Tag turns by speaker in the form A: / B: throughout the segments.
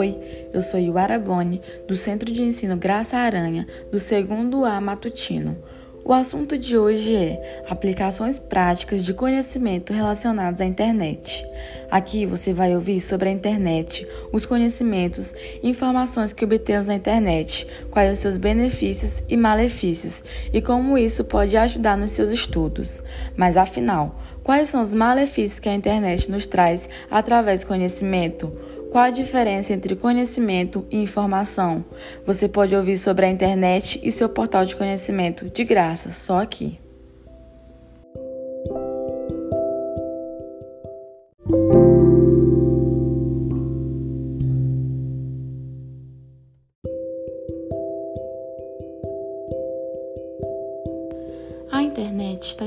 A: Oi, eu sou Yuara Boni, do Centro de Ensino Graça Aranha, do segundo A Matutino. O assunto de hoje é aplicações práticas de conhecimento relacionados à internet. Aqui você vai ouvir sobre a internet, os conhecimentos e informações que obtemos na internet, quais os seus benefícios e malefícios e como isso pode ajudar nos seus estudos. Mas afinal, quais são os malefícios que a internet nos traz através do conhecimento? Qual a diferença entre conhecimento e informação? Você pode ouvir sobre a internet e seu portal de conhecimento de graça, só aqui.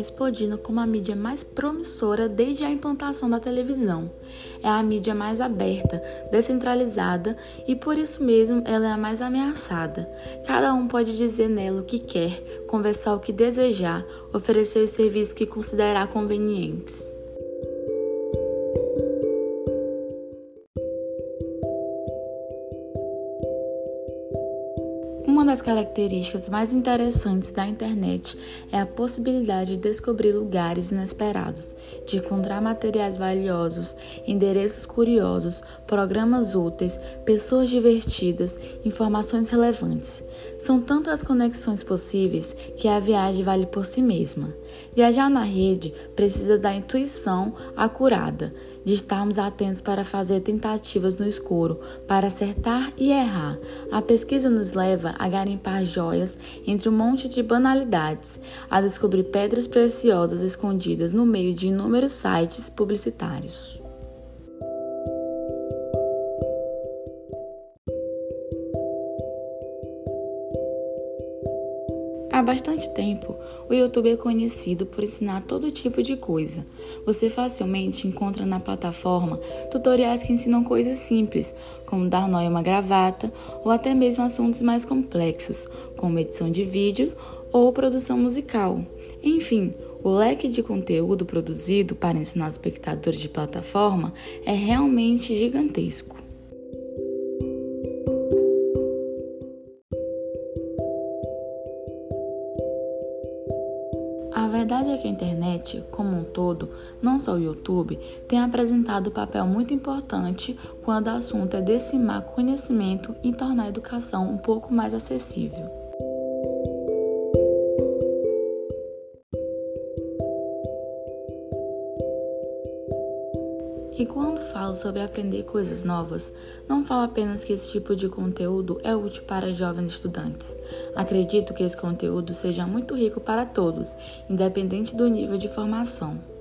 A: Explodindo como a mídia mais promissora desde a implantação da televisão. É a mídia mais aberta, descentralizada e por isso mesmo ela é a mais ameaçada. Cada um pode dizer nela o que quer, conversar o que desejar, oferecer os serviços que considerar convenientes. Uma das características mais interessantes da internet é a possibilidade de descobrir lugares inesperados, de encontrar materiais valiosos, endereços curiosos, programas úteis, pessoas divertidas, informações relevantes. São tantas conexões possíveis que a viagem vale por si mesma. Viajar na rede precisa da intuição acurada, de estarmos atentos para fazer tentativas no escuro, para acertar e errar. A pesquisa nos leva a garimpar joias entre um monte de banalidades, a descobrir pedras preciosas escondidas no meio de inúmeros sites publicitários. Bastante tempo, o YouTube é conhecido por ensinar todo tipo de coisa. Você facilmente encontra na plataforma tutoriais que ensinam coisas simples, como dar nó em uma gravata, ou até mesmo assuntos mais complexos, como edição de vídeo ou produção musical. Enfim, o leque de conteúdo produzido para ensinar os espectadores de plataforma é realmente gigantesco. Verdade é que a internet, como um todo, não só o YouTube, tem apresentado um papel muito importante quando o assunto é decimar conhecimento e tornar a educação um pouco mais acessível. E quando falo sobre aprender coisas novas, não falo apenas que esse tipo de conteúdo é útil para jovens estudantes. Acredito que esse conteúdo seja muito rico para todos, independente do nível de formação.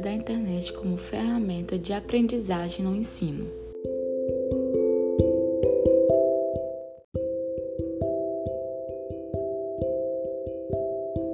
A: Importância da internet como ferramenta de aprendizagem no ensino.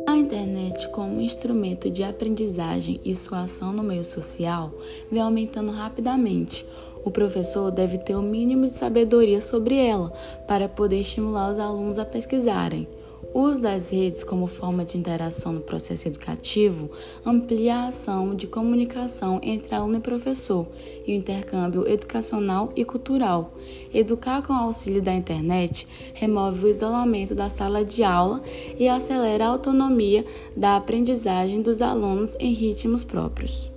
A: A internet, como instrumento de aprendizagem e sua ação no meio social, vem aumentando rapidamente. O professor deve ter o mínimo de sabedoria sobre ela para poder estimular os alunos a pesquisarem. O uso das redes como forma de interação no processo educativo amplia a ação de comunicação entre aluno e professor e o intercâmbio educacional e cultural. Educar com auxílio da internet remove o isolamento da sala de aula e acelera a autonomia da aprendizagem dos alunos em ritmos próprios.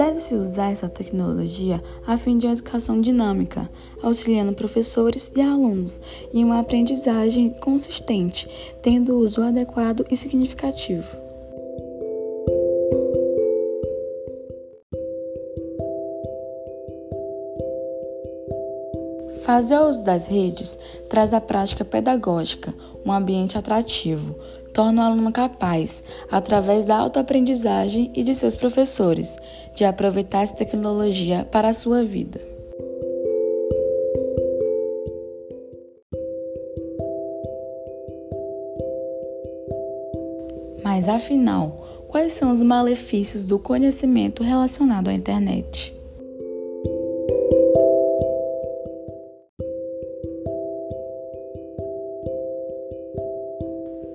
A: Deve-se usar essa tecnologia a fim de uma educação dinâmica, auxiliando professores e alunos em uma aprendizagem consistente, tendo uso adequado e significativo. Fazer uso das redes traz a prática pedagógica, um ambiente atrativo, torna o aluno capaz, através da autoaprendizagem e de seus professores, de aproveitar essa tecnologia para a sua vida. Mas afinal, Quais são os malefícios do conhecimento relacionado à internet?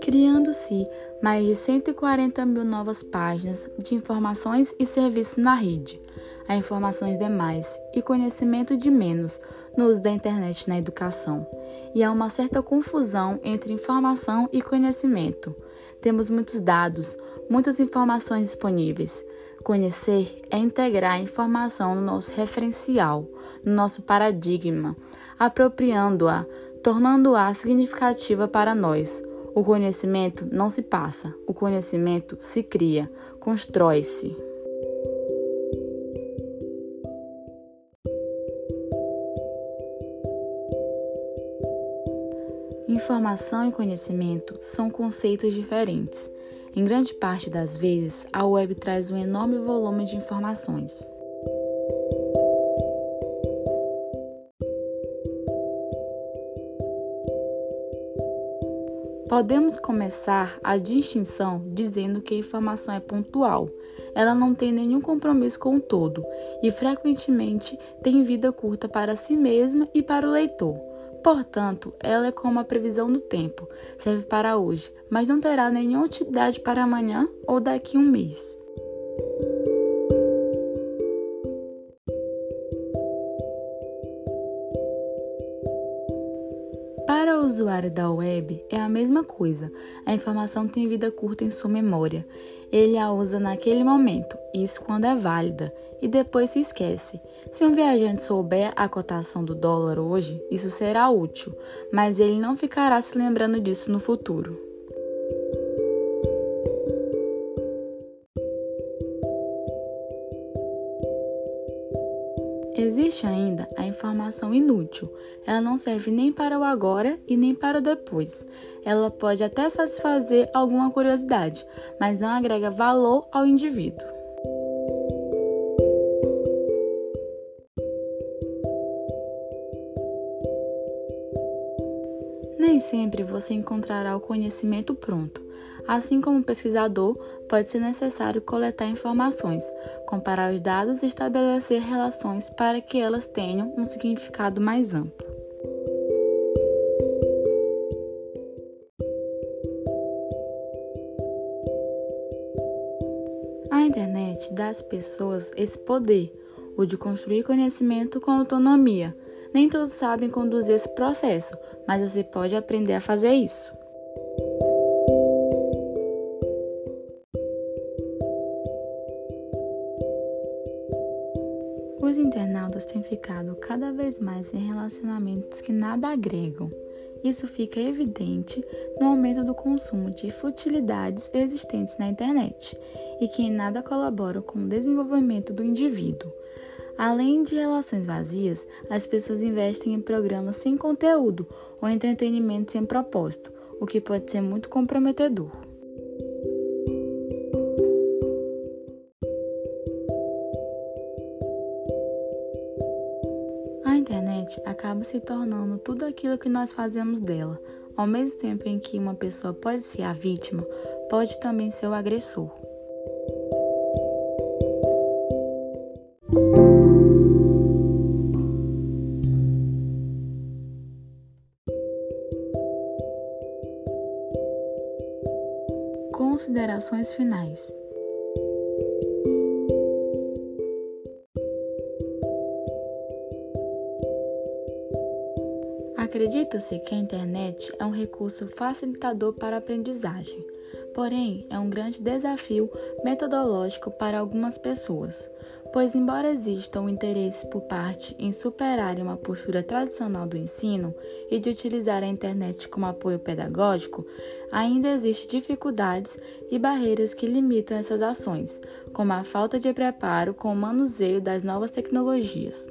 A: Criando-se mais de 140 mil novas páginas de informações e serviços na rede, a informações demais e conhecimento de menos no uso da internet na educação. E há uma certa confusão entre informação e conhecimento. Temos muitos dados, muitas informações disponíveis. Conhecer é integrar a informação no nosso referencial, no nosso paradigma, apropriando-a, tornando-a significativa para nós. O conhecimento não se passa, o conhecimento se cria, constrói-se. Informação e conhecimento são conceitos diferentes. Em grande parte das vezes, a web traz um enorme volume de informações. Podemos começar a distinção dizendo que a informação é pontual. Ela não tem nenhum compromisso com o todo e frequentemente tem vida curta para si mesma e para o leitor. Portanto, ela é como a previsão do tempo, serve para hoje, mas não terá nenhuma utilidade para amanhã ou daqui a um mês. Usuário da web é a mesma coisa. A informação tem vida curta em sua memória. Ele a usa naquele momento, isso quando é válida, e depois se esquece. Se um viajante souber a cotação do dólar hoje, isso será útil, mas ele não ficará se lembrando disso no futuro. Existe ainda a informação inútil. Ela não serve nem para o agora e nem para o depois. Ela pode até satisfazer alguma curiosidade, mas não agrega valor ao indivíduo. Nem sempre você encontrará o conhecimento pronto. Assim como pesquisador, pode ser necessário coletar informações, comparar os dados e estabelecer relações para que elas tenham um significado mais amplo. A internet dá às pessoas esse poder, o de construir conhecimento com autonomia. Nem todos sabem conduzir esse processo, mas você pode aprender a fazer isso. Os internautas têm ficado cada vez mais em relacionamentos que nada agregam. Isso fica evidente no aumento do consumo de futilidades existentes na internet e que em nada colaboram com o desenvolvimento do indivíduo. Além de relações vazias, as pessoas investem em programas sem conteúdo ou entretenimento sem propósito, o que pode ser muito comprometedor. A internet acaba se tornando tudo aquilo que nós fazemos dela, ao mesmo tempo em que uma pessoa pode ser a vítima, pode também ser o agressor. Considerações finais. Acredita-se que a internet é um recurso facilitador para a aprendizagem, porém é um grande desafio metodológico para algumas pessoas pois, embora exista um interesse por parte em superar uma postura tradicional do ensino e de utilizar a internet como apoio pedagógico, ainda existem dificuldades e barreiras que limitam essas ações, como a falta de preparo com o manuseio das novas tecnologias.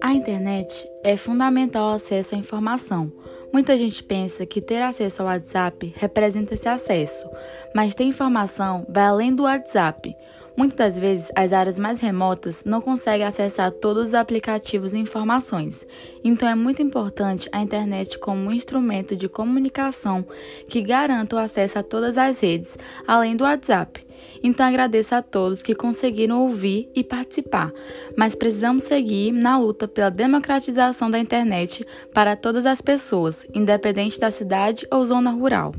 A: A internet é fundamental acesso à informação Muita gente pensa que ter acesso ao WhatsApp representa esse acesso, mas ter informação vai além do WhatsApp. Muitas das vezes, as áreas mais remotas não conseguem acessar todos os aplicativos e informações, então é muito importante a internet como um instrumento de comunicação que garanta o acesso a todas as redes, além do WhatsApp. Então agradeço a todos que conseguiram ouvir e participar, mas precisamos seguir na luta pela democratização da internet para todas as pessoas, independente da cidade ou zona rural.